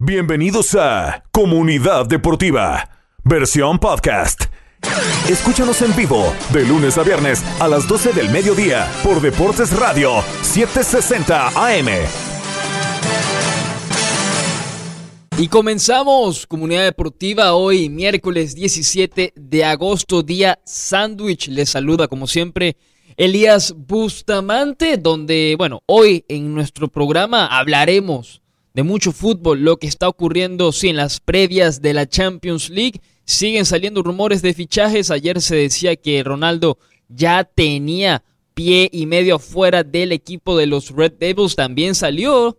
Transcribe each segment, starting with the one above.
Bienvenidos a Comunidad Deportiva, versión podcast. Escúchanos en vivo de lunes a viernes a las 12 del mediodía por Deportes Radio 760 AM. Y comenzamos Comunidad Deportiva hoy, miércoles 17 de agosto, día sándwich. Les saluda como siempre Elías Bustamante, donde, bueno, hoy en nuestro programa hablaremos de mucho fútbol, lo que está ocurriendo, sí, en las previas de la Champions League. Siguen saliendo rumores de fichajes. Ayer se decía que Ronaldo ya tenía pie y medio afuera del equipo de los Red Devils. También salió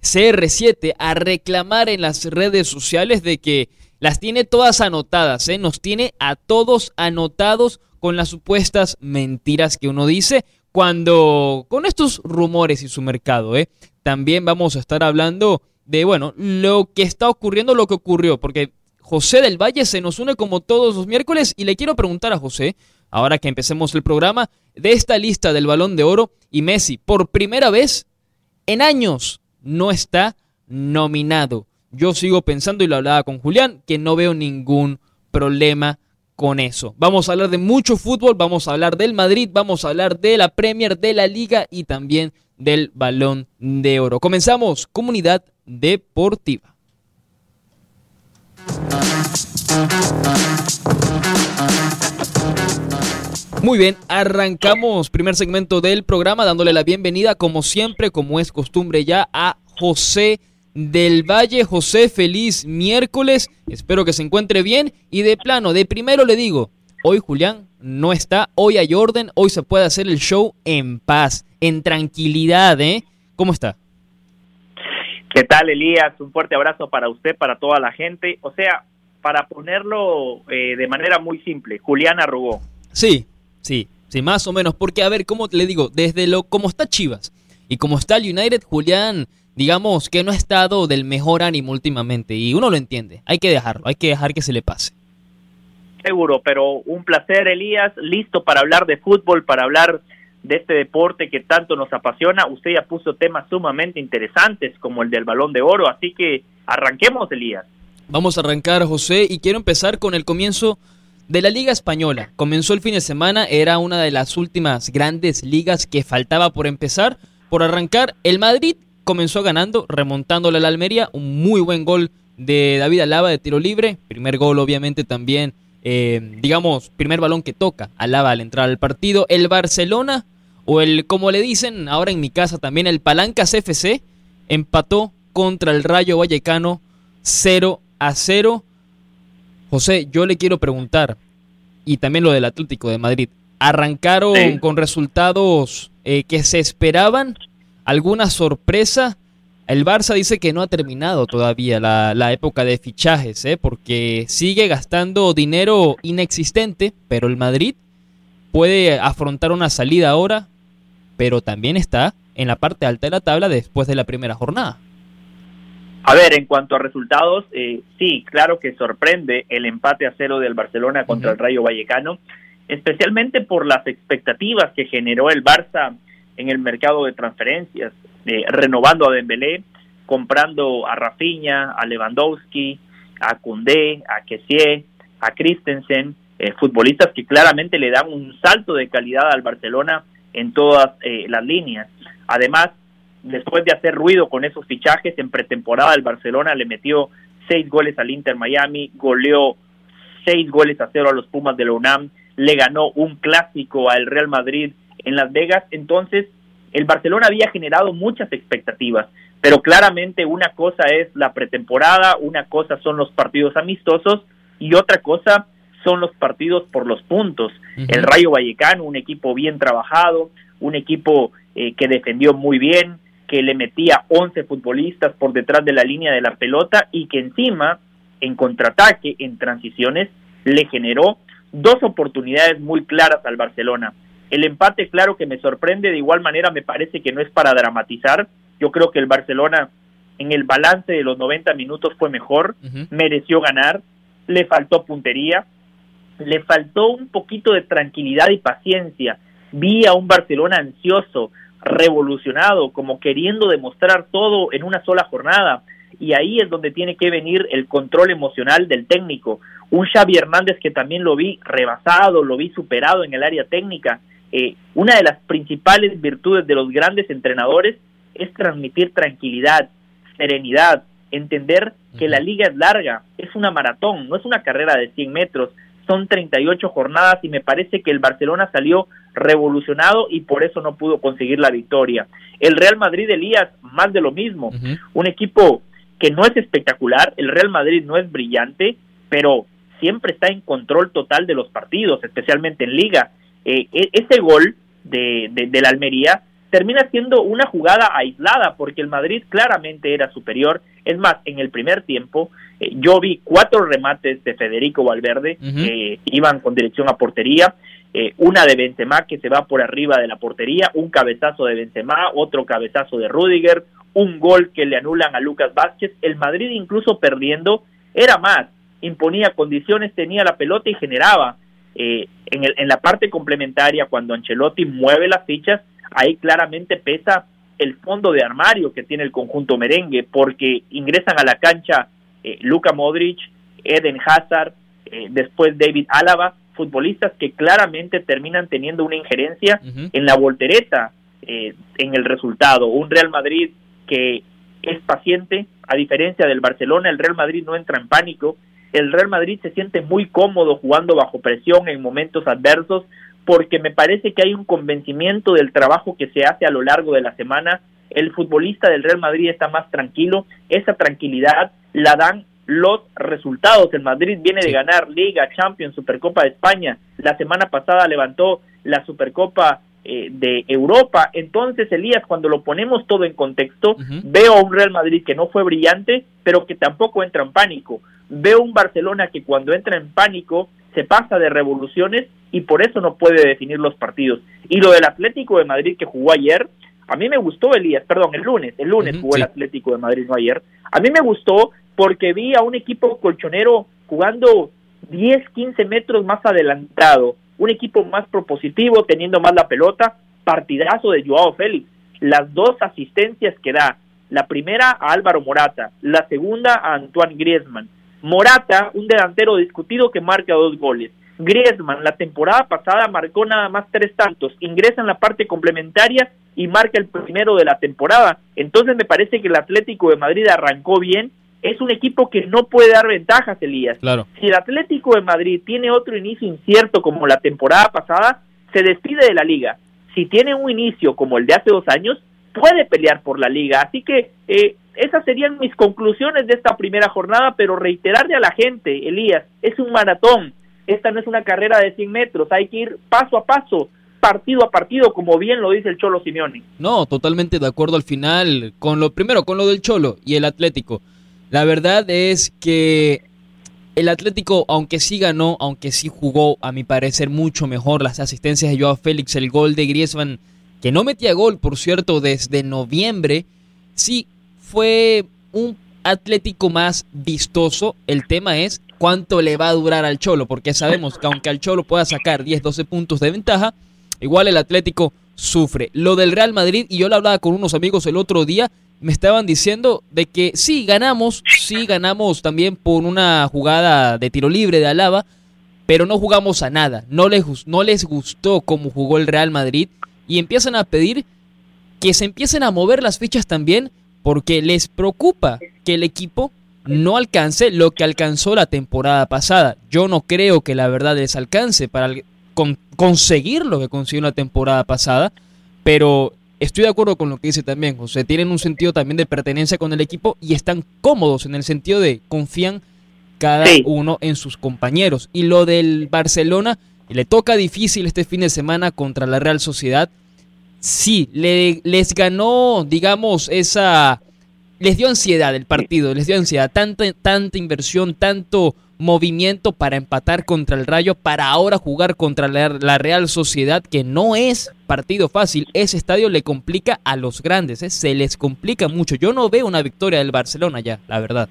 CR7 a reclamar en las redes sociales de que las tiene todas anotadas, ¿eh? nos tiene a todos anotados con las supuestas mentiras que uno dice cuando con estos rumores y su mercado, ¿eh? también vamos a estar hablando de, bueno, lo que está ocurriendo, lo que ocurrió, porque José del Valle se nos une como todos los miércoles y le quiero preguntar a José, ahora que empecemos el programa, de esta lista del balón de oro y Messi, por primera vez en años, no está nominado. Yo sigo pensando, y lo hablaba con Julián, que no veo ningún problema con eso. Vamos a hablar de mucho fútbol, vamos a hablar del Madrid, vamos a hablar de la Premier, de la Liga y también del Balón de Oro. Comenzamos, comunidad deportiva. Muy bien, arrancamos primer segmento del programa dándole la bienvenida como siempre, como es costumbre ya, a José del Valle. José, feliz miércoles. Espero que se encuentre bien. Y de plano, de primero le digo, hoy Julián no está, hoy hay orden, hoy se puede hacer el show en paz, en tranquilidad, ¿eh? ¿Cómo está? ¿Qué tal, Elías? Un fuerte abrazo para usted, para toda la gente. O sea, para ponerlo eh, de manera muy simple, Julián arrugó. Sí, sí, sí, más o menos. Porque, a ver, ¿cómo le digo? Desde lo, como está Chivas y como está el United, Julián digamos que no ha estado del mejor ánimo últimamente y uno lo entiende, hay que dejarlo, hay que dejar que se le pase. Seguro, pero un placer Elías, listo para hablar de fútbol, para hablar de este deporte que tanto nos apasiona. Usted ya puso temas sumamente interesantes como el del balón de oro, así que arranquemos Elías. Vamos a arrancar José y quiero empezar con el comienzo de la Liga Española. Comenzó el fin de semana, era una de las últimas grandes ligas que faltaba por empezar, por arrancar. El Madrid comenzó ganando, remontándole a la Almería, un muy buen gol de David Alaba de tiro libre, primer gol obviamente también, eh, digamos, primer balón que toca Alaba al entrar al partido, el Barcelona, o el, como le dicen ahora en mi casa también, el Palancas FC, empató contra el Rayo Vallecano 0 a 0. José, yo le quiero preguntar, y también lo del Atlético de Madrid, ¿arrancaron con resultados eh, que se esperaban ¿Alguna sorpresa? El Barça dice que no ha terminado todavía la, época de fichajes, ¿eh? porque sigue gastando dinero inexistente, pero el Madrid puede afrontar una salida ahora, pero también está en la parte alta de la tabla después de la primera jornada. A ver, en cuanto a resultados, eh, sí, claro que sorprende el empate a cero del Barcelona contra el Rayo Vallecano, especialmente por las expectativas que generó el Barça en el mercado de transferencias, eh, renovando a Dembélé, comprando a Rafinha, a Lewandowski, a Koundé, a Kessie, a Christensen, eh, futbolistas que claramente le dan un salto de calidad al Barcelona en todas eh, las líneas. Además, después de hacer ruido con esos fichajes, en pretemporada el Barcelona le metió seis goles al Inter Miami, goleó seis goles a cero a los Pumas de la UNAM, le ganó un clásico al Real Madrid en Las Vegas. Entonces, el Barcelona había generado muchas expectativas, pero claramente una cosa es la pretemporada, una cosa son los partidos amistosos y otra cosa son los partidos por los puntos. El Rayo Vallecano, un equipo bien trabajado, un equipo eh, que defendió muy bien, que le metía 11 futbolistas por detrás de la línea de la pelota y que encima, en contraataque, en transiciones, le generó dos oportunidades muy claras al Barcelona. El empate, claro que me sorprende, de igual manera me parece que no es para dramatizar. Yo creo que el Barcelona en el balance de los 90 minutos fue mejor, mereció ganar, le faltó puntería, le faltó un poquito de tranquilidad y paciencia. Vi a un Barcelona ansioso, revolucionado, como queriendo demostrar todo en una sola jornada. y ahí es donde tiene que venir el control emocional del técnico. Un Xavi Hernández que también lo vi rebasado, lo vi superado en el área técnica. Eh, una de las principales virtudes de los grandes entrenadores es transmitir tranquilidad, serenidad, entender que la liga es larga, es una maratón, no es una carrera de 100 metros, son 38 jornadas y me parece que el Barcelona salió revolucionado y por eso no pudo conseguir la victoria. El Real Madrid, Elías, más de lo mismo, un equipo que no es espectacular, el Real Madrid no es brillante, pero siempre está en control total de los partidos, especialmente en liga. Eh, e, ese gol de, de, la Almería termina siendo una jugada aislada porque el Madrid claramente era superior. Es más, en el primer tiempo eh, yo vi cuatro remates de Federico Valverde que iban con dirección a portería. Eh, una de Benzema que se va por arriba de la portería, un cabezazo de Benzema, otro cabezazo de Rudiger, un gol que le anulan a Lucas Vázquez. El Madrid incluso perdiendo era más, imponía condiciones, tenía la pelota y generaba. Eh, en, el, en la parte complementaria, cuando Ancelotti mueve las fichas, ahí claramente pesa el fondo de armario que tiene el conjunto merengue, porque ingresan a la cancha eh, Luka Modric, Eden Hazard, después David Álava, futbolistas que claramente terminan teniendo una injerencia en la voltereta, eh, en el resultado. Un Real Madrid que es paciente, a diferencia del Barcelona, el Real Madrid no entra en pánico, el Real Madrid se siente muy cómodo jugando bajo presión en momentos adversos, porque me parece que hay un convencimiento del trabajo que se hace a lo largo de la semana. El futbolista del Real Madrid está más tranquilo, esa tranquilidad la dan los resultados. El Madrid viene de ganar Liga, Champions, Supercopa de España. La semana pasada levantó la Supercopa eh, de Europa. Entonces, Elías, cuando lo ponemos todo en contexto, veo a un Real Madrid que no fue brillante, pero que tampoco entra en pánico. Veo un Barcelona que cuando entra en pánico se pasa de revoluciones y por eso no puede definir los partidos. Y lo del Atlético de Madrid que jugó ayer, a mí me gustó Elías, perdón, el lunes, el lunes jugó el Atlético de Madrid, no ayer. A mí me gustó porque vi a un equipo colchonero jugando 10, 15 metros más adelantado, un equipo más propositivo, teniendo más la pelota, partidazo de Joao Félix, las dos asistencias que da, la primera a Álvaro Morata, la segunda a Antoine Griezmann. Morata, un delantero discutido que marca dos goles. Griezmann, la temporada pasada marcó nada más tres tantos, ingresa en la parte complementaria y marca el primero de la temporada. Entonces me parece que el Atlético de Madrid arrancó bien es un equipo que no puede dar ventajas, Elías. Claro. Si el Atlético de Madrid tiene otro inicio incierto como la temporada pasada, se despide de la liga. Si tiene un inicio como el de hace dos años, puede pelear por la liga. Así que eh, esas serían mis conclusiones de esta primera jornada, pero reiterarle a la gente, Elías, es un maratón. Esta no es una carrera de 100 metros, hay que ir paso a paso, partido a partido, como bien lo dice el Cholo Simeone. No, totalmente de acuerdo al final con lo primero, con lo del Cholo y el Atlético. La verdad es que el Atlético, aunque sí ganó, aunque sí jugó, a mi parecer, mucho mejor las asistencias de Joao Félix, el gol de Griezmann, que no metía gol, por cierto, desde noviembre, sí fue un Atlético más vistoso. El tema es cuánto le va a durar al Cholo, porque sabemos que aunque al Cholo pueda sacar 10, 12 puntos de ventaja, igual el Atlético sufre. Lo del Real Madrid, y yo lo hablaba con unos amigos el otro día, me estaban diciendo de que sí ganamos, sí ganamos también por una jugada de tiro libre de Alaba, pero no jugamos a nada. No les, no les gustó cómo jugó el Real Madrid y empiezan a pedir que se empiecen a mover las fichas también porque les preocupa que el equipo no alcance lo que alcanzó la temporada pasada. Yo no creo que la verdad les alcance para conseguir lo que consiguió la temporada pasada, pero estoy de acuerdo con lo que dice también, sea, tienen un sentido también de pertenencia con el equipo y están cómodos en el sentido de confían cada uno en sus compañeros. Y lo del Barcelona, le toca difícil este fin de semana contra la Real Sociedad. Sí, le, les ganó, digamos, esa... Les dio ansiedad el partido, les dio ansiedad, tanta, tanta inversión, tanto movimiento para empatar contra el Rayo, para ahora jugar contra la, Real Sociedad, que no es partido fácil. Ese estadio le complica a los grandes, ¿eh? se les complica mucho. Yo no veo una victoria del Barcelona ya, la verdad.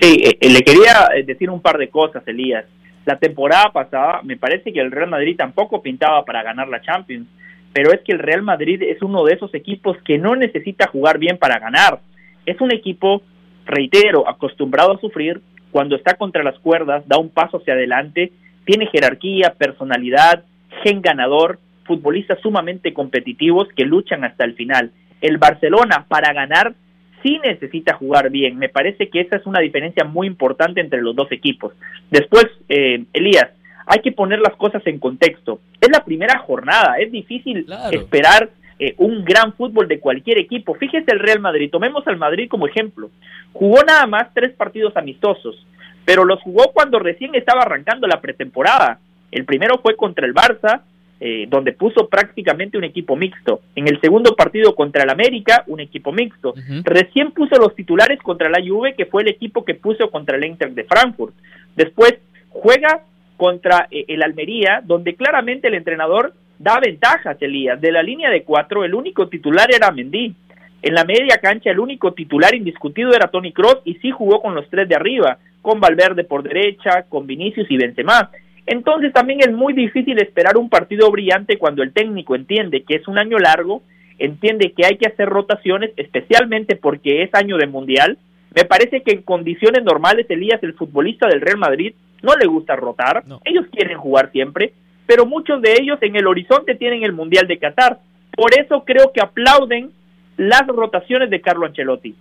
Sí, eh, eh, le quería decir un par de cosas, Elías. La temporada pasada me parece que el Real Madrid tampoco pintaba para ganar la Champions, pero es que el Real Madrid es uno de esos equipos que no necesita jugar bien para ganar es un equipo, reitero, acostumbrado a sufrir, cuando está contra las cuerdas, da un paso hacia adelante, tiene jerarquía, personalidad, gen ganador, futbolistas sumamente competitivos que luchan hasta el final. El Barcelona para ganar sí necesita jugar bien. Me parece que esa es una diferencia muy importante entre los dos equipos. Después, eh, Elías, hay que poner las cosas en contexto. Es la primera jornada, es difícil esperar eh, un gran fútbol de cualquier equipo. Fíjese el Real Madrid, tomemos al Madrid como ejemplo. Jugó nada más tres partidos amistosos, pero los jugó cuando recién estaba arrancando la pretemporada. El primero fue contra el Barça, eh, donde puso prácticamente un equipo mixto. En el segundo partido contra el América, un equipo mixto. Recién puso los titulares contra la Juve, que fue el equipo que puso contra el Inter de Frankfurt. Después juega contra eh, el Almería, donde claramente el entrenador da ventajas, Elías. De la línea de cuatro, el único titular era Mendy. En la media cancha, el único titular indiscutido era Tony Cross y sí jugó con los tres de arriba, con Valverde por derecha, con Vinicius y Benzema. Entonces también es muy difícil esperar un partido brillante cuando el técnico entiende que es un año largo, entiende que hay que hacer rotaciones, especialmente porque es año de mundial. Me parece que en condiciones normales, Elías, el futbolista del Real Madrid, no le gusta rotar, ellos quieren jugar siempre, pero muchos de ellos en el horizonte tienen el Mundial de Qatar. Por eso creo que aplauden las rotaciones de Carlo Ancelotti.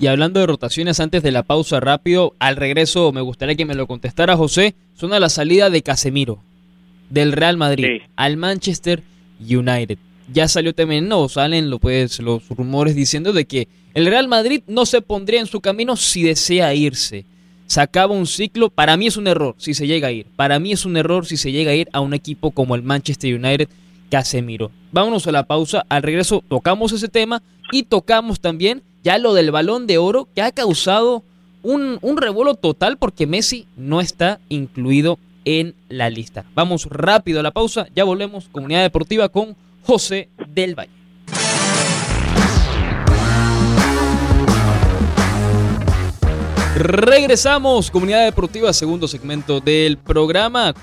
Y hablando de rotaciones, antes de la pausa rápido, al regreso me gustaría que me lo contestara José. Suena la salida de Casemiro, del Real Madrid, al Manchester United. Ya salió también, no, salen pues, los rumores diciendo de que el Real Madrid no se pondría en su camino si desea irse. Se acaba un ciclo, para mí es un error si se llega a ir. Para mí es un error si se llega a ir a un equipo como el Manchester United, Casemiro. Vámonos a la pausa, al regreso tocamos ese tema y tocamos también ya lo del balón de oro que ha causado un, un revuelo total porque Messi no está incluido en la lista. Vamos rápido a la pausa, ya volvemos, Comunidad Deportiva con José del Valle. Regresamos, Comunidad Deportiva, segundo segmento del programa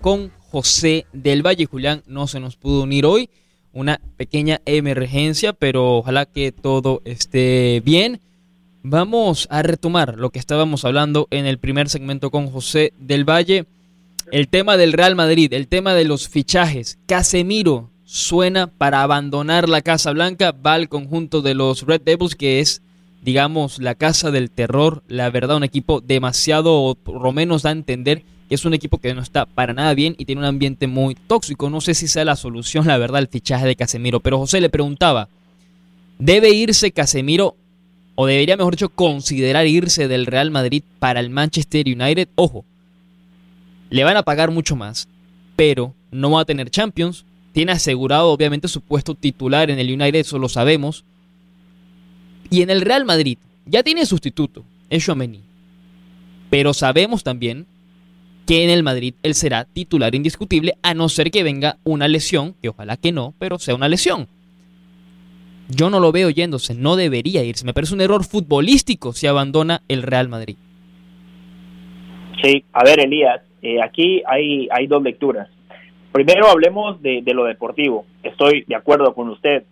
con José del Valle. Julián no se nos pudo unir hoy una pequeña emergencia, pero ojalá que todo esté bien. Vamos a retomar lo que estábamos hablando en el primer segmento con José del Valle. El tema del Real Madrid, el tema de los fichajes. Casemiro suena para abandonar la Casa Blanca, va al conjunto de los Red Devils, que es, digamos, la casa del terror. La verdad, un equipo demasiado, por lo menos da a entender es un equipo que no está para nada bien y tiene un ambiente muy tóxico. No sé si sea la solución, la verdad, el fichaje de Casemiro. Pero José le preguntaba, ¿debe irse Casemiro o debería, mejor dicho, considerar irse del Real Madrid para el Manchester United? Ojo, le van a pagar mucho más, pero no va a tener Champions. Tiene asegurado, obviamente, su puesto titular en el United, eso lo sabemos. Y en el Real Madrid ya tiene sustituto, es Chouameni. Pero sabemos también que en el Madrid él será titular indiscutible, a no ser que venga una lesión, que ojalá que no, pero sea una lesión. Yo no lo veo yéndose, no debería irse. Me parece un error futbolístico si abandona el Real Madrid. Sí, a ver, Elías, eh, aquí hay, hay dos lecturas. Primero hablemos de, lo deportivo. Estoy de acuerdo con usted.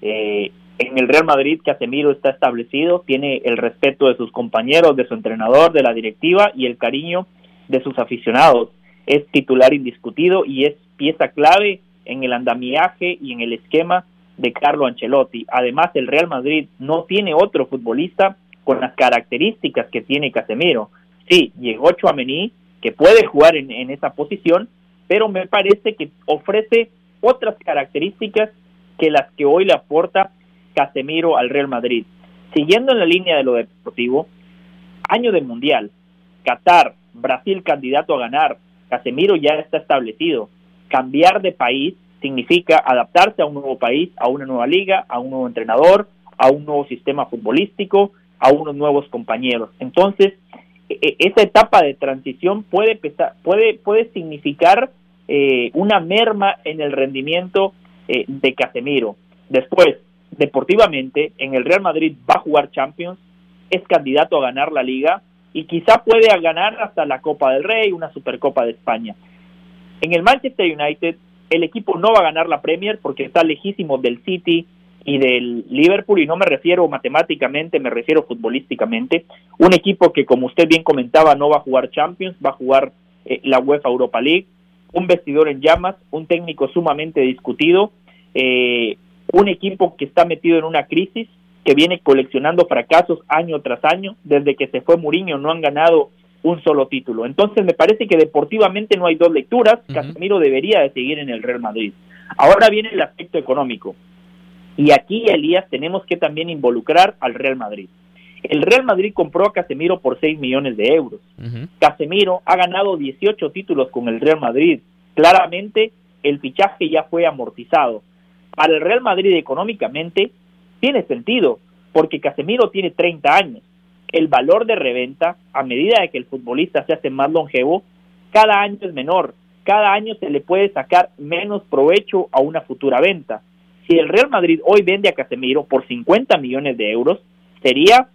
Eh, en el Real Madrid, Casemiro está establecido, tiene el respeto de sus compañeros, de su entrenador, de la directiva y el cariño de sus aficionados. Es titular indiscutido y es pieza clave en el andamiaje y en el esquema de Carlo Ancelotti. Además, el Real Madrid no tiene otro futbolista con las características que tiene Casemiro. Sí, llegó Chouameni, que puede jugar en, en esa posición, pero me parece que ofrece otras características que las que hoy le aporta Casemiro al Real Madrid. Siguiendo en la línea de lo deportivo, año de Mundial, Qatar, Brasil candidato a ganar, Casemiro ya está establecido. Cambiar de país significa adaptarse a un nuevo país, a una nueva liga, a un nuevo entrenador, a un nuevo sistema futbolístico, a unos nuevos compañeros. Entonces, e, e, esa etapa de transición puede, puede, puede significar eh, una merma en el rendimiento eh, de Casemiro. Después, deportivamente, en el Real Madrid va a jugar Champions, es candidato a ganar la liga, y quizá puede ganar hasta la Copa del Rey, una Supercopa de España. En el Manchester United, el equipo no va a ganar la Premier porque está lejísimo del City, y del Liverpool, y no me refiero matemáticamente, me refiero futbolísticamente, un equipo que como usted bien comentaba no va a jugar Champions, va a jugar eh, la UEFA Europa League, un vestidor en llamas, un técnico sumamente discutido, eh, un equipo que está metido en una crisis, que viene coleccionando fracasos año tras año, desde que se fue Mourinho no han ganado un solo título. Entonces me parece que deportivamente no hay dos lecturas, Casemiro debería de seguir en el Real Madrid. Ahora viene el aspecto económico. Y aquí, Elías, tenemos que también involucrar al Real Madrid. El Real Madrid compró a Casemiro por 6 millones de euros. Casemiro ha ganado 18 títulos con el Real Madrid. Claramente el fichaje ya fue amortizado. Para el Real Madrid económicamente tiene sentido, porque Casemiro tiene 30 años. El valor de reventa, a medida de que el futbolista se hace más longevo, cada año es menor. Cada año se le puede sacar menos provecho a una futura venta. Si el Real Madrid hoy vende a Casemiro por 50 millones de euros, sería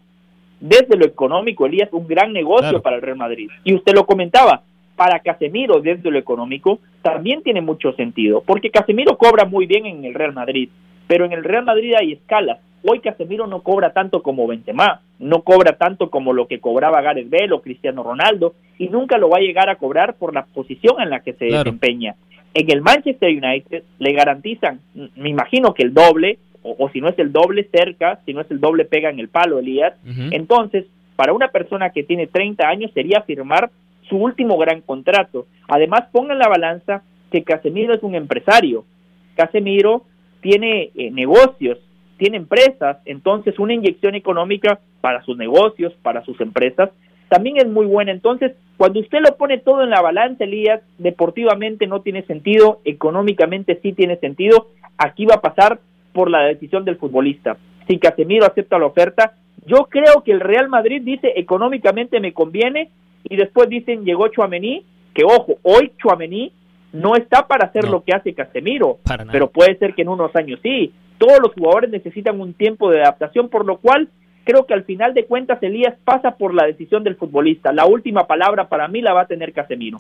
desde lo económico, Elías, un gran negocio para el Real Madrid. Y usted lo comentaba, para Casemiro desde lo económico también tiene mucho sentido, porque Casemiro cobra muy bien en el Real Madrid, pero en el Real Madrid hay escalas. Hoy Casemiro no cobra tanto como Benzema, no cobra tanto como lo que cobraba Gareth Bale o Cristiano Ronaldo, y nunca lo va a llegar a cobrar por la posición en la que se desempeña. En el Manchester United le garantizan, me imagino que el doble, o, si no es el doble cerca, si no es el doble pega en el palo, Elías. Entonces, para una persona que tiene 30 años sería firmar su último gran contrato. Además, pongan la balanza que Casemiro es un empresario. Casemiro tiene eh, negocios, tiene empresas, entonces una inyección económica para sus negocios, para sus empresas, también es muy buena. Entonces, cuando usted lo pone todo en la balanza, Elías, deportivamente no tiene sentido, económicamente sí tiene sentido, aquí va a pasar por la decisión del futbolista. Si Casemiro acepta la oferta, yo creo que el Real Madrid dice económicamente me conviene y después dicen llegó Chuamení, que ojo, hoy Chuamení no está para hacer lo que hace Casemiro, pero puede ser que en unos años sí. Todos los jugadores necesitan un tiempo de adaptación, por lo cual creo que al final de cuentas Elías pasa por la decisión del futbolista. La última palabra para mí la va a tener Casemiro.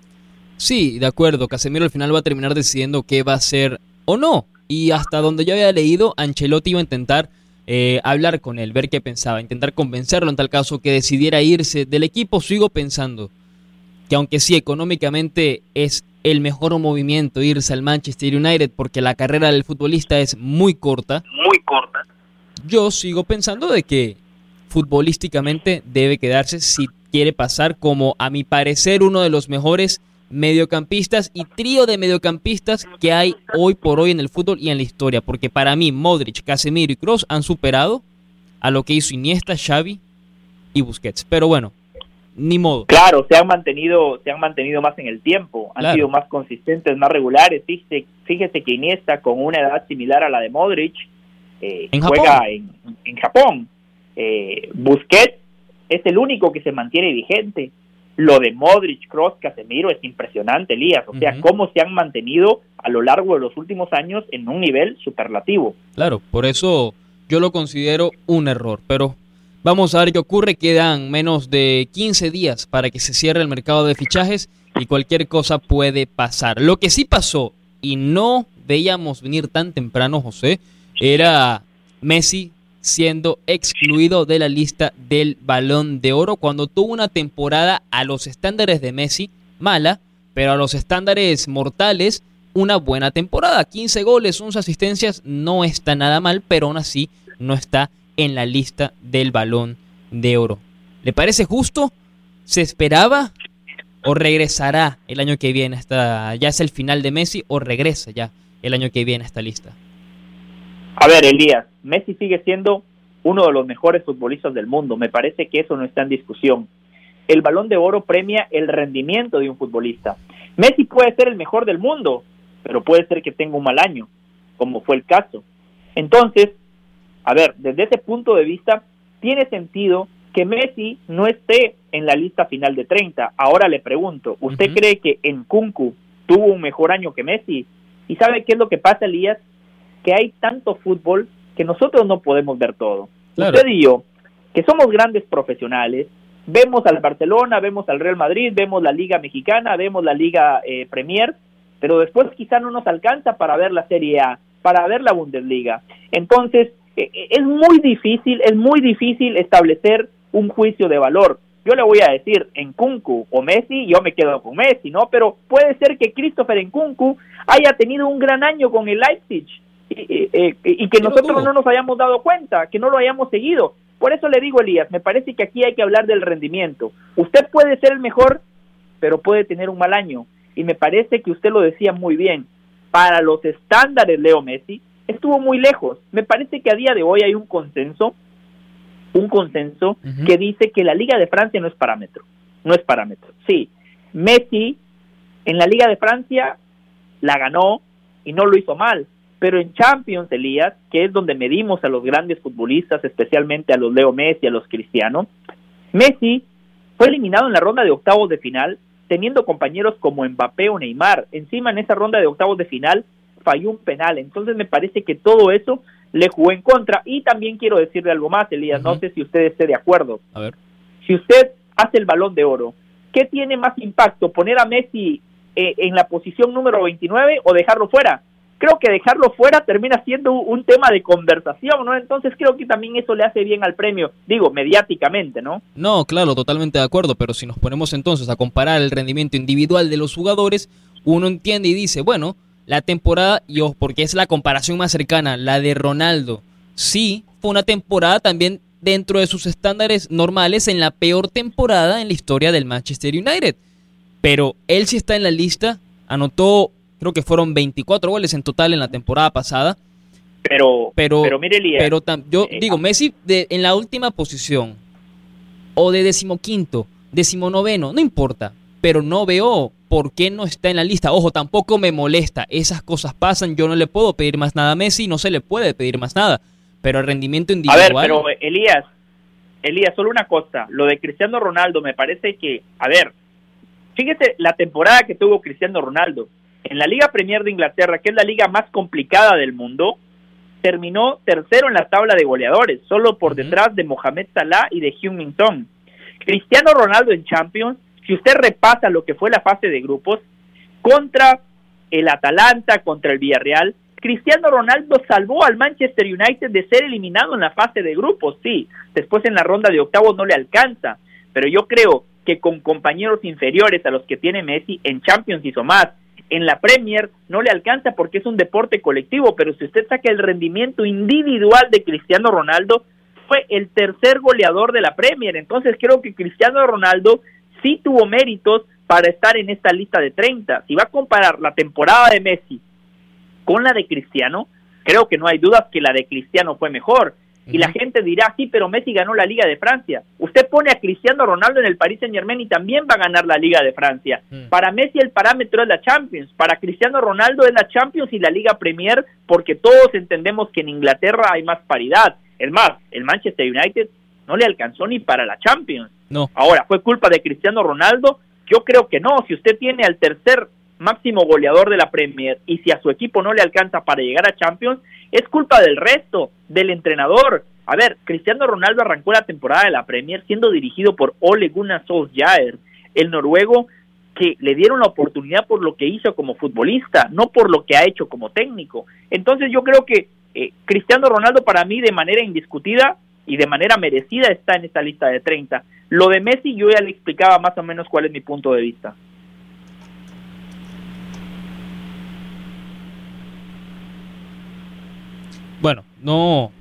Sí, de acuerdo. Casemiro al final va a terminar decidiendo qué va a hacer o no. Y hasta donde yo había leído, Ancelotti iba a intentar eh, hablar con él, ver qué pensaba, intentar convencerlo en tal caso que decidiera irse del equipo. Sigo pensando que aunque sí económicamente es el mejor movimiento irse al Manchester United porque la carrera del futbolista es muy corta. Muy corta. Yo sigo pensando de que futbolísticamente debe quedarse si quiere pasar como, a mi parecer, uno de los mejores mediocampistas y trío de mediocampistas que hay hoy por hoy en el fútbol y en la historia. Porque para mí, Modric, Casemiro y Kroos han superado a lo que hizo Iniesta, Xavi y Busquets. Pero bueno, ni modo. Claro, se han mantenido, se han mantenido más en el tiempo, han sido más consistentes, más regulares. Fíjese, fíjese que Iniesta, con una edad similar a la de Modric, eh, juega en Japón eh, Busquets es el único que se mantiene vigente. Lo de Modric, Cross, Casemiro es impresionante, Elías. O sea, cómo se han mantenido a lo largo de los últimos años en un nivel superlativo. Claro, por eso yo lo considero un error. Pero vamos a ver qué ocurre. Quedan menos de 15 días para que se cierre el mercado de fichajes y cualquier cosa puede pasar. Lo que sí pasó y no veíamos venir tan temprano, José, era Messi siendo excluido de la lista del balón de oro cuando tuvo una temporada a los estándares de Messi mala, pero a los estándares mortales una buena temporada. 15 goles, 11 asistencias, no está nada mal, pero aún así no está en la lista del balón de oro. ¿Le parece justo? ¿Se esperaba? ¿O regresará el año que viene? Hasta, ya es el final de Messi o regresa ya el año que viene a esta lista. A ver, Elías, Messi sigue siendo uno de los mejores futbolistas del mundo. Me parece que eso no está en discusión. El balón de oro premia el rendimiento de un futbolista. Messi puede ser el mejor del mundo, pero puede ser que tenga un mal año, como fue el caso. Entonces, a ver, desde ese punto de vista, tiene sentido que Messi no esté en la lista final de 30. Ahora le pregunto, ¿usted cree que en Kunku tuvo un mejor año que Messi? ¿Y sabe qué es lo que pasa, Elías? Que hay tanto fútbol que nosotros no podemos ver todo. Usted y yo, que somos grandes profesionales, vemos al Barcelona, vemos al Real Madrid, vemos la Liga Mexicana, vemos la Liga eh, Premier, pero después quizá no nos alcanza para ver la Serie A, para ver la Bundesliga. Entonces, e, e, es muy difícil, es muy difícil establecer un juicio de valor. Yo le voy a decir, en Kunku o Messi, yo me quedo con Messi, ¿no? Pero puede ser que Christopher en Kunku haya tenido un gran año con el Leipzig y, y que nosotros no nos hayamos dado cuenta, que no lo hayamos seguido. Por eso le digo, Elías, me parece que aquí hay que hablar del rendimiento. Usted puede ser el mejor, pero puede tener un mal año. Y me parece que usted lo decía muy bien. Para los estándares, Leo Messi, estuvo muy lejos. Me parece que a día de hoy hay un consenso, un consenso que dice que la Liga de Francia no es parámetro. No es parámetro. Sí, Messi en la Liga de Francia la ganó y no lo hizo mal pero en Champions, Elías, que es donde medimos a los grandes futbolistas, especialmente a los Leo Messi, a los Cristiano, Messi fue eliminado en la ronda de octavos de final, teniendo compañeros como Mbappé o Neymar. Encima, en esa ronda de octavos de final, falló un penal. Entonces, me parece que todo eso le jugó en contra. Y también quiero decirle algo más, Elías, no sé si usted esté de acuerdo. A ver. Si usted hace el balón de oro, ¿qué tiene más impacto? ¿Poner a Messi eh, en la posición número 29 o dejarlo fuera? Creo que dejarlo fuera termina siendo un tema de conversación, ¿no? Entonces creo que también eso le hace bien al premio, digo, mediáticamente, ¿no? No, claro, totalmente de acuerdo, pero si nos ponemos entonces a comparar el rendimiento individual de los jugadores, uno entiende y dice, bueno, la temporada, yo, porque es la comparación más cercana, la de Ronaldo, sí, fue una temporada también dentro de sus estándares normales en la peor temporada en la historia del Manchester United. Pero él sí está en la lista, anotó Creo que fueron 24 goles en total en la temporada pasada. Pero, pero, pero mire, pero yo eh, digo, Messi de, en la última posición, o de decimoquinto, decimonoveno, no importa, pero no veo por qué no está en la lista. Ojo, tampoco me molesta, esas cosas pasan, yo no le puedo pedir más nada a Messi, no se le puede pedir más nada, pero el rendimiento individual... A ver, pero Elías, Elías, solo una cosa, lo de Cristiano Ronaldo me parece que, a ver, fíjese la temporada que tuvo Cristiano Ronaldo, en la Liga Premier de Inglaterra, que es la liga más complicada del mundo, terminó tercero en la tabla de goleadores, solo por detrás de Mohamed Salah y de Heung-Min Cristiano Ronaldo en Champions, si usted repasa lo que fue la fase de grupos, contra el Atalanta, contra el Villarreal, Cristiano Ronaldo salvó al Manchester United de ser eliminado en la fase de grupos, sí, después en la ronda de octavos no le alcanza, pero yo creo que con compañeros inferiores a los que tiene Messi en Champions hizo más, en la Premier no le alcanza porque es un deporte colectivo, pero si usted saca el rendimiento individual de Cristiano Ronaldo, fue el tercer goleador de la Premier. Entonces creo que Cristiano Ronaldo sí tuvo méritos para estar en esta lista de 30. Si va a comparar la temporada de Messi con la de Cristiano, creo que no hay dudas que la de Cristiano fue mejor. Y la gente dirá, sí, pero Messi ganó la Liga de Francia. Usted pone a Cristiano Ronaldo en el Paris Saint Germain y también va a ganar la Liga de Francia. Mm. Para Messi el parámetro es la Champions. Para Cristiano Ronaldo es la Champions y la Liga Premier porque todos entendemos que en Inglaterra hay más paridad. Es más, el Manchester United no le alcanzó ni para la Champions. No. Ahora, ¿fue culpa de Cristiano Ronaldo? Yo creo que no. Si usted tiene al tercer máximo goleador de la Premier y si a su equipo no le alcanza para llegar a Champions, es culpa del resto, del entrenador. A ver, Cristiano Ronaldo arrancó la temporada de la Premier siendo dirigido por Ole Gunnar Solskjaer, el noruego que le dieron la oportunidad por lo que hizo como futbolista, no por lo que ha hecho como técnico. Entonces yo creo que eh, Cristiano Ronaldo para mí de manera indiscutida y de manera merecida está en esta lista de 30. Lo de Messi yo ya le explicaba más o menos cuál es mi punto de vista. Bueno, no.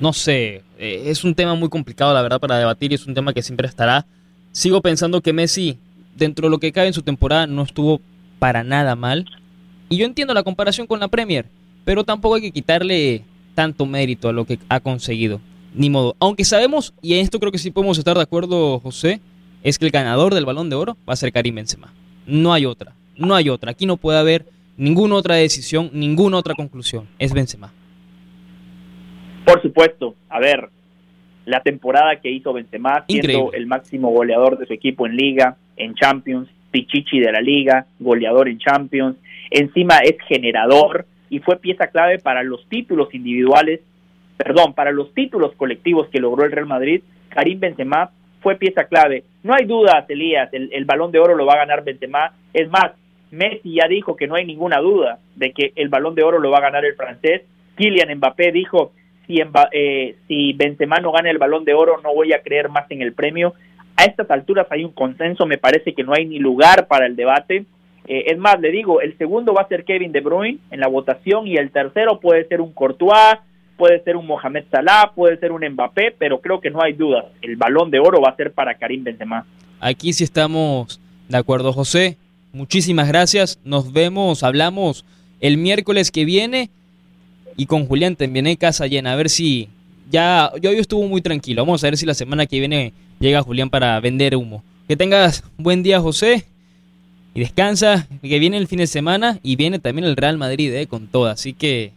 No sé. Eh, es un tema muy complicado, la verdad, para debatir y es un tema que siempre estará. Sigo pensando que Messi, dentro de lo que cabe en su temporada, no estuvo para nada mal. Y yo entiendo la comparación con la Premier, pero tampoco hay que quitarle tanto mérito a lo que ha conseguido. Ni modo. Aunque sabemos, y en esto creo que sí podemos estar de acuerdo, José, es que el ganador del balón de oro va a ser Karim Benzema. No hay otra. No hay otra. Aquí no puede haber ninguna otra decisión, ninguna otra conclusión. Es Benzema. Por supuesto. A ver, la temporada que hizo Benzema, siendo el máximo goleador de su equipo en Liga, en Champions, Pichichi de la Liga, goleador en Champions, encima es generador y fue pieza clave para los títulos individuales, perdón, para los títulos colectivos que logró el Real Madrid. Karim Benzema fue pieza clave. No hay duda, Elías, el, el balón de oro lo va a ganar Benzema. Es más, Messi ya dijo que no hay ninguna duda de que el balón de oro lo va a ganar el francés. Kylian Mbappé dijo, si, eh, si Benzema no gana el balón de oro, no voy a creer más en el premio. A estas alturas hay un consenso, me parece que no hay ni lugar para el debate. Eh, es más, le digo, el segundo va a ser Kevin De Bruyne en la votación y el tercero puede ser un Courtois, puede ser un Mohamed Salah, puede ser un Mbappé, pero creo que no hay dudas. El balón de oro va a ser para Karim Benzema. Aquí sí estamos de acuerdo, José. Muchísimas gracias. Nos vemos, hablamos el miércoles que viene y con Julián también en casa llena. A ver si ya yo hoy estuvo muy tranquilo. Vamos a ver si la semana que viene llega Julián para vender humo. Que tengas buen día, José. Y descansa, que viene el fin de semana y viene también el Real Madrid, eh, con todo. Así que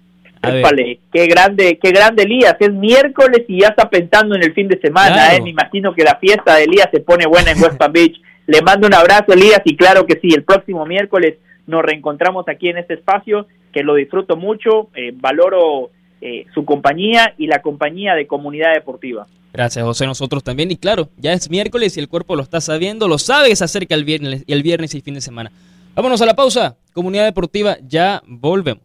qué grande, qué grande Elías, es miércoles y ya está pensando en el fin de semana, eh. me imagino que la fiesta de Elías se pone buena en West Palm Beach. Le mando un abrazo Elías y claro que sí, el próximo miércoles nos reencontramos aquí en este espacio, que lo disfruto mucho, eh, valoro eh, su compañía y la compañía de Comunidad Deportiva. Gracias José, nosotros también y claro, ya es miércoles y el cuerpo lo está sabiendo, lo sabe que acerca el viernes, el viernes y fin de semana. Vámonos a la pausa, Comunidad Deportiva, ya volvemos.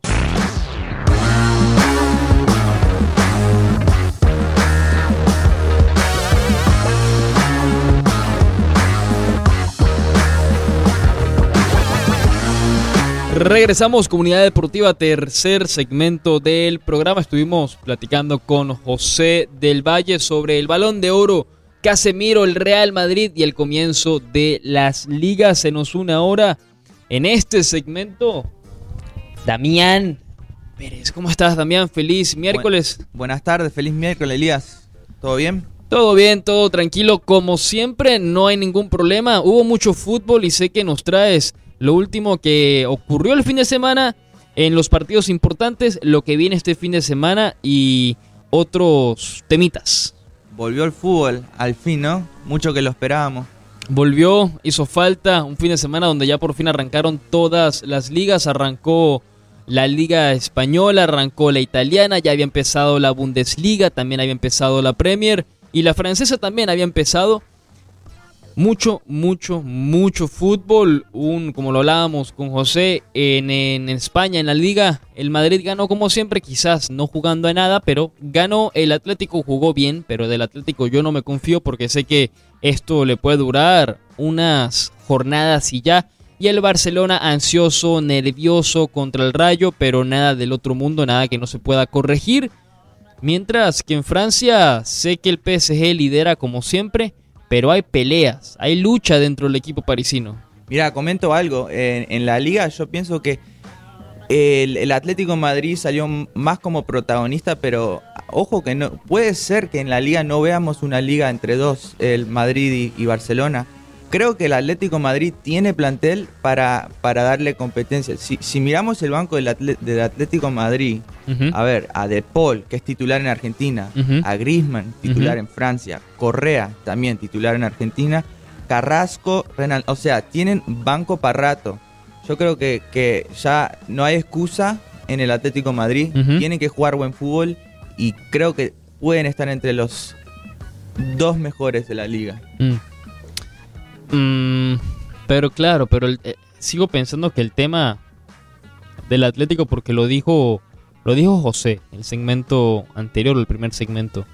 Regresamos, comunidad deportiva, tercer segmento del programa. Estuvimos platicando con José del Valle sobre el balón de oro, Casemiro, el Real Madrid y el comienzo de las ligas. Se nos une ahora en este segmento Damián Pérez. ¿Cómo estás, Damián? Feliz miércoles. buenas tardes, feliz miércoles, Elías. ¿Todo bien? Todo bien, todo tranquilo. Como siempre, no hay ningún problema. Hubo mucho fútbol y sé que nos traes lo último que ocurrió el fin de semana en los partidos importantes, lo que viene este fin de semana y otros temitas. Volvió el fútbol, al fin, ¿no? Mucho que lo esperábamos. Volvió, hizo falta un fin de semana donde ya por fin arrancaron todas las ligas, arrancó la liga española, arrancó la italiana, ya había empezado la Bundesliga, también había empezado la Premier y la francesa también había empezado mucho, mucho, mucho fútbol. Un, como lo hablábamos con José, en, en, España, en la liga, el Madrid ganó como siempre, quizás no jugando a nada, pero ganó. El Atlético jugó bien, pero del Atlético yo no me confío porque sé que esto le puede durar unas jornadas y ya. Y el Barcelona ansioso, nervioso contra el Rayo, pero nada del otro mundo, nada que no se pueda corregir. Mientras que en Francia sé que el PSG lidera como siempre, pero hay peleas, hay lucha dentro del equipo parisino. Mira, comento algo. En, la liga yo pienso que el, Atlético Madrid salió más como protagonista, pero ojo que no puede ser que en la liga no veamos una liga entre dos, el Madrid y Barcelona creo que el Atlético Madrid tiene plantel para, para darle competencia. Si, miramos el banco del, Atlético Madrid, a ver, a De Paul, que es titular en Argentina, a Griezmann, titular en Francia, Correa, también titular en Argentina, Carrasco, Renal, o sea, tienen banco para rato. Yo creo que, que ya no hay excusa en el Atlético Madrid, tienen que jugar buen fútbol y creo que pueden estar entre los dos mejores de la liga. Mm. Mm, pero claro, pero eh, sigo pensando que el tema del Atlético, porque lo dijo, lo dijo José, el segmento anterior, el primer segmento.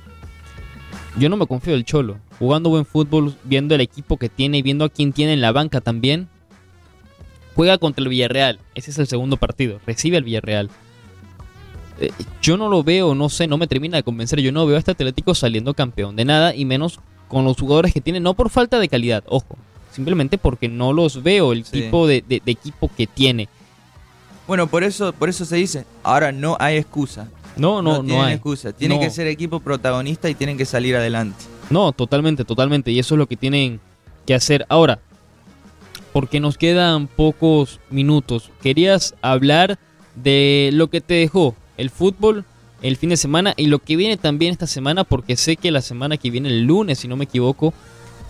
Yo no me confío del Cholo. Jugando buen fútbol, viendo el equipo que tiene y viendo a quién tiene en la banca también. Juega contra el Villarreal. Ese es el segundo partido. Recibe al Villarreal. Eh, yo no lo veo, no sé, no me termina de convencer. Yo no veo a este Atlético saliendo campeón de nada y menos con los jugadores que tiene, no por falta de calidad, ojo, simplemente porque no los veo el tipo de, equipo que tiene. Bueno, por eso, por eso se dice, ahora no hay excusa. No, no, no, hay excusa. Tienen que ser equipo protagonista y tienen que salir adelante. No, totalmente, totalmente. Y eso es lo que tienen que hacer. Ahora, porque nos quedan pocos minutos, querías hablar de lo que te dejó el fútbol el fin de semana y lo que viene también esta semana, porque sé que la semana que viene, el lunes, si no me equivoco,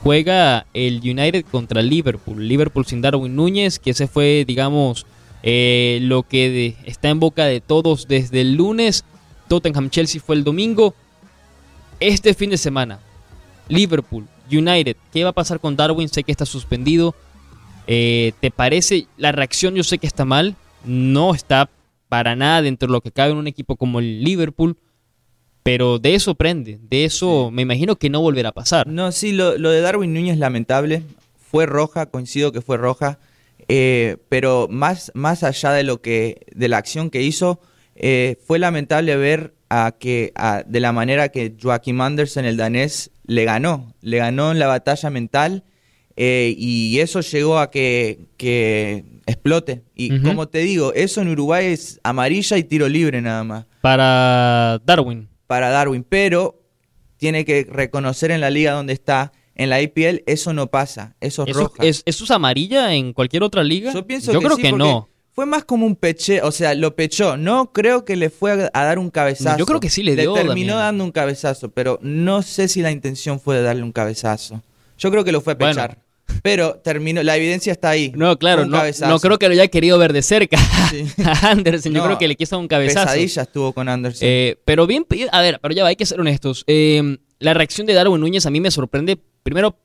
juega el United contra Liverpool. Liverpool sin Darwin Núñez, que ese fue, digamos, eh, lo que está en boca de todos desde el lunes. Tottenham Chelsea fue el domingo. Este fin de semana, Liverpool, United, ¿qué va a pasar con Darwin? Sé que está suspendido. Eh, ¿Te parece? La reacción yo sé que está mal, no está para nada dentro de lo que cabe en un equipo como el Liverpool, pero de eso prende, de eso me imagino que no volverá a pasar. No, sí, lo, lo de Darwin Núñez lamentable, fue roja, coincido que fue roja, eh, pero más, más allá de lo que, de la acción que hizo, eh, fue lamentable ver a que a, de la manera que Joaquim Andersen, el danés, le ganó, le ganó en la batalla mental eh, y eso llegó a que, que explote. Y como te digo, eso en Uruguay es amarilla y tiro libre nada más. Para Darwin. Para Darwin, pero tiene que reconocer en la liga donde está en la IPL eso no pasa, eso es roja. ¿Eso es amarilla en cualquier otra liga? Yo pienso Yo creo que no. Fue más como un peche, o sea, lo pechó. No creo que le fue a, dar un cabezazo. Yo creo que sí le dio. Le terminó dando un cabezazo, pero no sé si la intención fue de darle un cabezazo. Yo creo que lo fue a pechar. Pero terminó, la evidencia está ahí. No, claro, no, no, creo que lo haya querido ver de cerca a Anderson. Yo creo que le quiso un cabezazo. Pesadilla estuvo con Anderson. Eh, pero bien, a ver, pero ya va, hay que ser honestos. Eh, la reacción de Darwin Núñez a mí me sorprende, primero,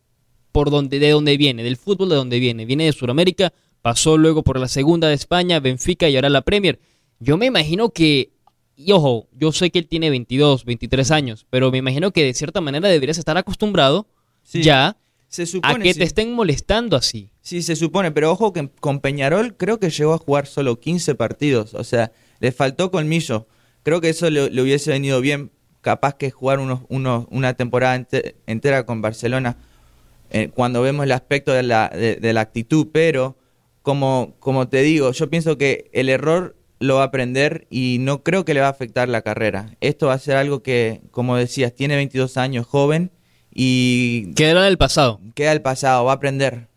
por donde, de dónde viene, del fútbol de dónde viene. Viene de Sudamérica, pasó luego por la segunda de España, Benfica y ahora la Premier. Yo me imagino que, y ojo, yo sé que él tiene 22, 23 años, pero me imagino que de cierta manera deberías estar acostumbrado ya se supone, a que te estén molestando así. Sí, se supone, pero ojo que con Peñarol creo que llegó a jugar solo 15 partidos, o sea, le faltó colmillo. Creo que eso le, hubiese venido bien, capaz que jugar unos, unos, una temporada entera con Barcelona eh, cuando vemos el aspecto de la, de, la actitud, pero como, como te digo, yo pienso que el error lo va a aprender y no creo que le va a afectar la carrera. Esto va a ser algo que, como decías, tiene 22 años, joven y... Queda el pasado. Queda el pasado, va a aprender.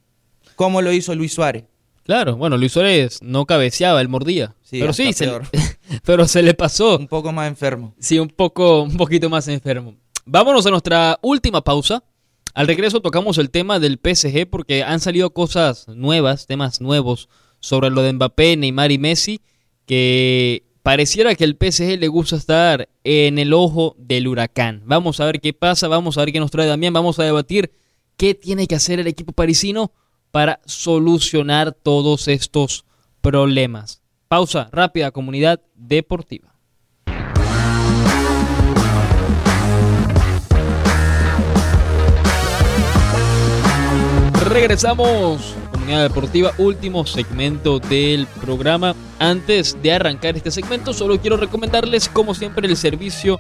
¿Cómo lo hizo Luis Suárez? Claro, bueno, Luis Suárez no cabeceaba, él mordía. pero sí, se pero se le pasó. Un poco más enfermo. Sí, un poco, un poquito más enfermo. Vámonos a nuestra última pausa. Al regreso tocamos el tema del PSG porque han salido cosas nuevas, temas nuevos sobre lo de Mbappé, Neymar y Messi, que pareciera que el PSG le gusta estar en el ojo del huracán. Vamos a ver qué pasa, vamos a ver qué nos trae Damián, vamos a debatir qué tiene que hacer el equipo parisino para solucionar todos estos problemas. Pausa rápida, comunidad deportiva. Regresamos, comunidad deportiva, último segmento del programa. Antes de arrancar este segmento, solo quiero recomendarles, como siempre, el servicio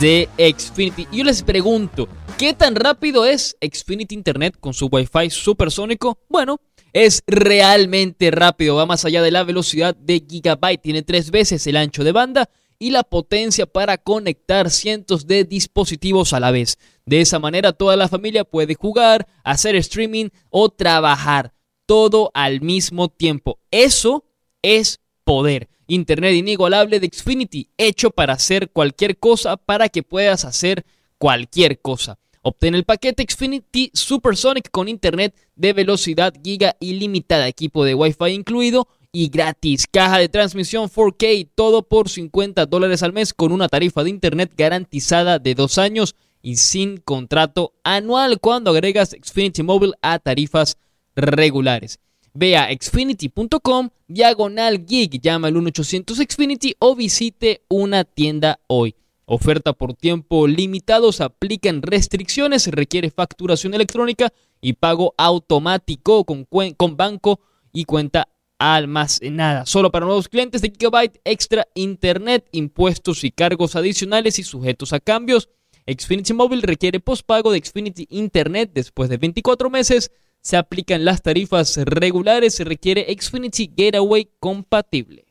de Xfinity. Y yo les pregunto, ¿qué tan rápido es Xfinity Internet con su Wi-Fi supersónico? Bueno, es realmente rápido, va más allá de la velocidad de gigabyte, tiene tres veces el ancho de banda y la potencia para conectar cientos de dispositivos a la vez. De esa manera toda la familia puede jugar, hacer streaming o trabajar, todo al mismo tiempo. Eso es poder. Internet inigualable de Xfinity, hecho para hacer cualquier cosa para que puedas hacer cualquier cosa. Obtén el paquete Xfinity Supersonic con internet de velocidad giga ilimitada, equipo de Wi-Fi incluido y gratis. Caja de transmisión 4K, todo por 50 dólares al mes con una tarifa de internet garantizada de dos años y sin contrato anual cuando agregas Xfinity Mobile a tarifas regulares. Ve a xfinity.com diagonal gig, llama al 1800 Xfinity o visite una tienda hoy. Oferta por tiempo limitado, se aplican restricciones, requiere facturación electrónica y pago automático con, con banco y cuenta almacenada. Solo para nuevos clientes de Gigabyte, extra internet, impuestos y cargos adicionales y sujetos a cambios. Xfinity Mobile requiere postpago de Xfinity Internet después de 24 meses. Se aplican las tarifas regulares. Se requiere Xfinity Gateway compatible.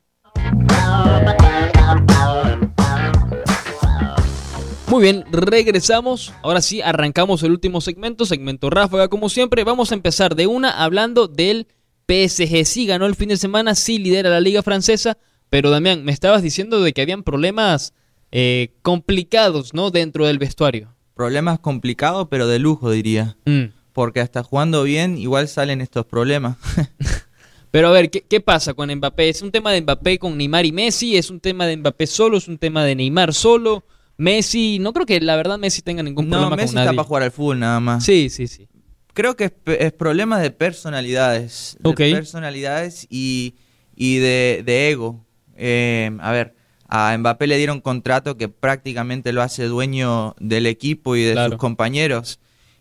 Muy bien, regresamos. Ahora sí, arrancamos el último segmento, segmento ráfaga como siempre. Vamos a empezar de una hablando del PSG sí ganó el fin de semana, sí lidera la liga francesa, pero Damián, me estabas diciendo de que habían problemas eh, complicados, ¿no? Dentro del vestuario. Problemas complicados, pero de lujo, diría. Mm. Porque hasta jugando bien, igual salen estos problemas. pero a ver, ¿qué, ¿qué, pasa con Mbappé? ¿Es un tema de Mbappé con Neymar y Messi? ¿Es un tema de Mbappé solo? ¿Es un tema de Neymar solo? Messi, no creo que la verdad Messi tenga ningún problema no, Messi está para jugar al fútbol nada más. Sí, sí, sí. creo que es, es problema de personalidades. De personalidades y, y de, de ego. Eh, a ver, a Mbappé le dieron contrato que prácticamente lo hace dueño del equipo y de Claro. sus compañeros.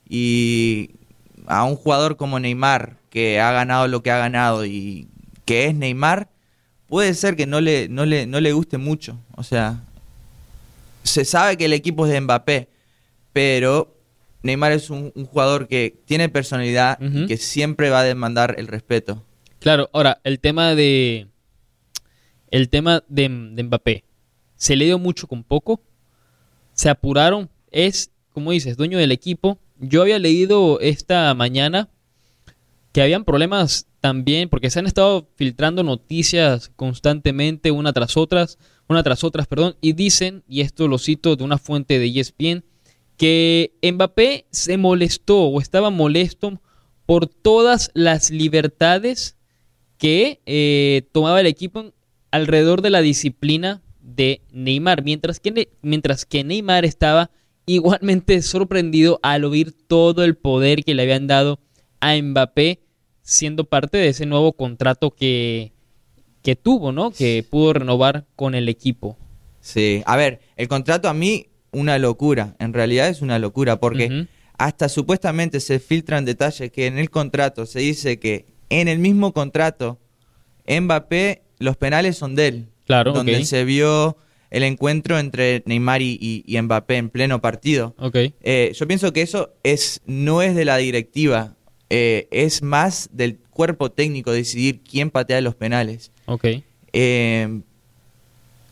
Y a un jugador como Neymar, que ha ganado lo que ha ganado y que es Neymar, puede ser que no le, no le, no le guste mucho. O sea, se sabe que el equipo es de Mbappé, pero Neymar es un, un jugador que tiene personalidad y que siempre va a demandar el respeto. Claro, ahora, el tema de. El tema de, de Mbappé. Se le dio mucho con poco. Se apuraron. Es, como dices, dueño del equipo. Yo había leído esta mañana que habían problemas también, porque se han estado filtrando noticias constantemente, una tras otras, una tras otras, perdón, y dicen, y esto lo cito de una fuente de ESPN, que Mbappé se molestó o estaba molesto por todas las libertades que eh, tomaba el equipo alrededor de la disciplina de Neymar, mientras que, mientras que Neymar estaba igualmente sorprendido al oír todo el poder que le habían dado a Mbappé siendo parte de ese nuevo contrato que, que tuvo, ¿no? Que pudo renovar con el equipo. Sí, a ver, el contrato a mí, una locura. En realidad es una locura porque hasta supuestamente se filtran detalles que en el contrato se dice que en el mismo contrato Mbappé, los penales son de él. Claro, donde se vio el encuentro entre Neymar y, y- y Mbappé en pleno partido. Ok. Eh, yo pienso que eso es no es de la directiva, eh, es más del cuerpo técnico decidir quién patea los penales. Ok. Eh,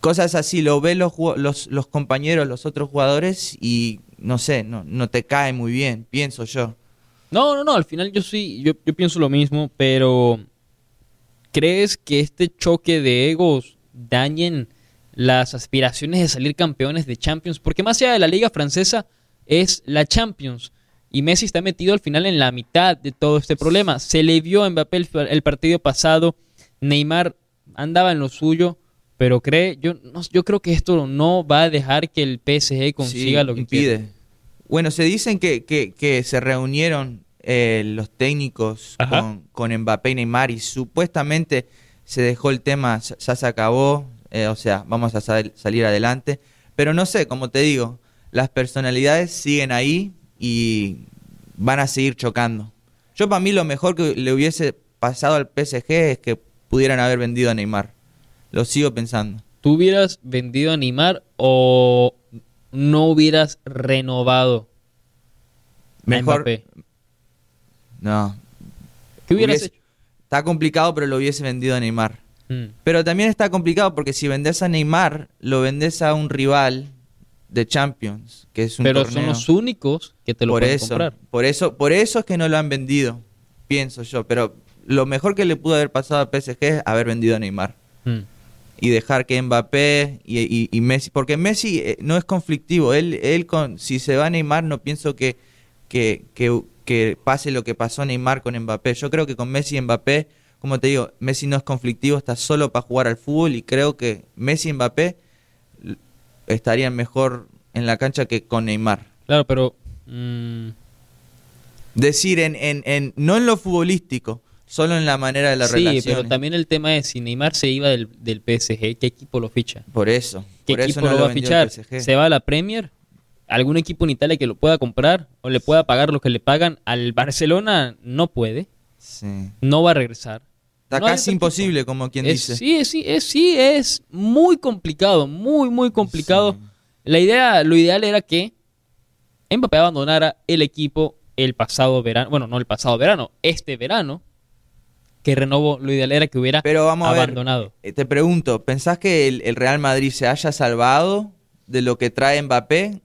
cosas así, lo ven los, ju- los, los compañeros, los otros jugadores y no sé, no, no te cae muy bien, pienso yo. No, no, no, al final yo sí, yo, yo pienso lo mismo, pero ¿crees que este choque de egos dañen las aspiraciones de salir campeones de Champions? Porque más allá de la liga francesa es la Champions y Messi está metido al final en la mitad de todo este problema. Se le vio a Mbappé el, el partido pasado, Neymar andaba en lo suyo, pero cree, yo, no, yo creo que esto no va a dejar que el PSG consiga Sí, lo que impide. quiere. Bueno, se dicen que, que, que se reunieron eh, los técnicos con, con Mbappé y Neymar y supuestamente se dejó el tema, ya se acabó, eh, o sea, vamos a sal- salir adelante. Pero no sé, como te digo, las personalidades siguen ahí y van a seguir chocando. Yo para mí lo mejor que le hubiese pasado al PSG es que pudieran haber vendido a Neymar. Lo sigo pensando. ¿Tú hubieras vendido a Neymar o no hubieras renovado Mejor- Mbappé? No. ¿Qué hubieras Hubiese- hecho? Está complicado, pero lo hubiese vendido a Neymar. Mm, Pero también está complicado porque si vendes a Neymar, lo vendes a un rival de Champions, que es un Pero torneo. son los únicos que te lo por pueden eso, comprar. por eso, por eso es que no lo han vendido, pienso yo. Pero lo mejor que le pudo haber pasado al PSG es haber vendido a Neymar Mm, y dejar que Mbappé y, y- y Messi, porque Messi eh, no es conflictivo. Él, él con, si se va a Neymar, no pienso que, que, que, que pase lo que pasó Neymar con Mbappé. Yo creo que con Messi y Mbappé, como te digo, Messi no es conflictivo, está solo para jugar al fútbol y creo que Messi y Mbappé estarían mejor en la cancha que con Neymar. Claro, pero... mm, Decir, en, en, en, no en lo futbolístico, solo en la manera de la sí, relación. pero también el tema es si Neymar se iba del, del PSG, ¿qué equipo lo ficha? Por eso. ¿Qué por eso equipo no lo va a fichar? ¿Se va a la Premier? ¿Algún equipo en Italia que lo pueda comprar o le pueda pagar lo que le pagan al Barcelona? No puede, Sí. no va a regresar. Está No casi imposible, como quien Es- dice. Sí, es- sí, es, sí, es muy complicado, muy, muy complicado. Sí. La idea, lo ideal era que Mbappé abandonara el equipo el pasado verano, bueno, no el pasado verano, este verano, que renovó, lo ideal era que hubiera Pero vamos a ver, abandonado. eh, te pregunto, ¿pensás que el, el Real Madrid se haya salvado de lo que trae Mbappé?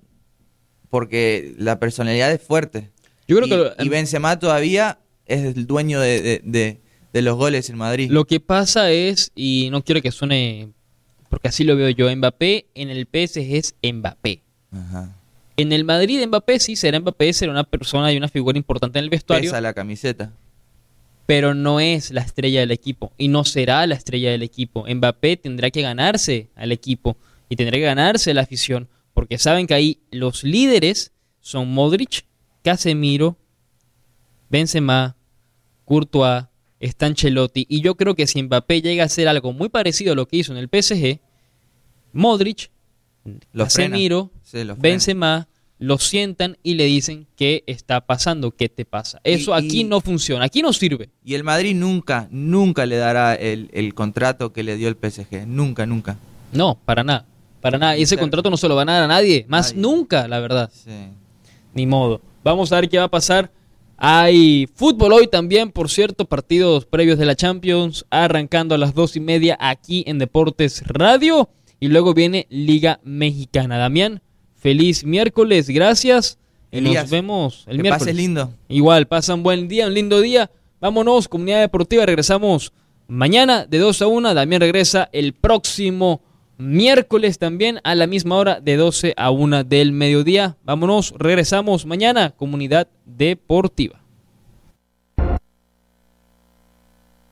Porque la personalidad es fuerte. Yo creo y, que lo, y Benzema todavía es el dueño de, de- de- de los goles en Madrid. lo que pasa es, y no quiero que suene, porque así lo veo yo, Mbappé en el PSG es Mbappé. Ajá. En el Madrid Mbappé sí será Mbappé, será una persona y una figura importante en el vestuario. Pesa la camiseta. pero no es la estrella del equipo y no será la estrella del equipo. Mbappé tendrá que ganarse al equipo y tendrá que ganarse la afición porque saben que ahí los líderes son Modric, Casemiro, Benzema, Courtois, está Ancelotti. Y yo creo que si Mbappé llega a hacer algo muy parecido a lo que hizo en el PSG, Modric, Lo frena. Casemiro, Sí. Benzema, lo sientan y le dicen qué está pasando, qué te pasa. Eso Y- aquí y- no funciona, aquí no sirve. Y el Madrid nunca, nunca le dará el, el contrato que le dio el PSG. Nunca, nunca. No, para nada. Para nada. Y ese contrato no se lo van a dar a nadie. Más Nadie. nunca, la verdad. Sí. Ni modo. Vamos a ver qué va a pasar. Hay fútbol hoy también, por cierto, partidos previos de la Champions, arrancando a las dos y media aquí en Deportes Radio. Y luego viene Liga Mexicana. Damián, feliz miércoles, gracias. Y nos Elías, vemos el que miércoles. pases lindo. Igual, pasan buen día, un lindo día. Vámonos, comunidad deportiva, regresamos mañana de 2 a 1. Damián regresa el próximo miércoles también a la misma hora de 12 a 1 del mediodía. Vámonos, regresamos mañana, comunidad deportiva.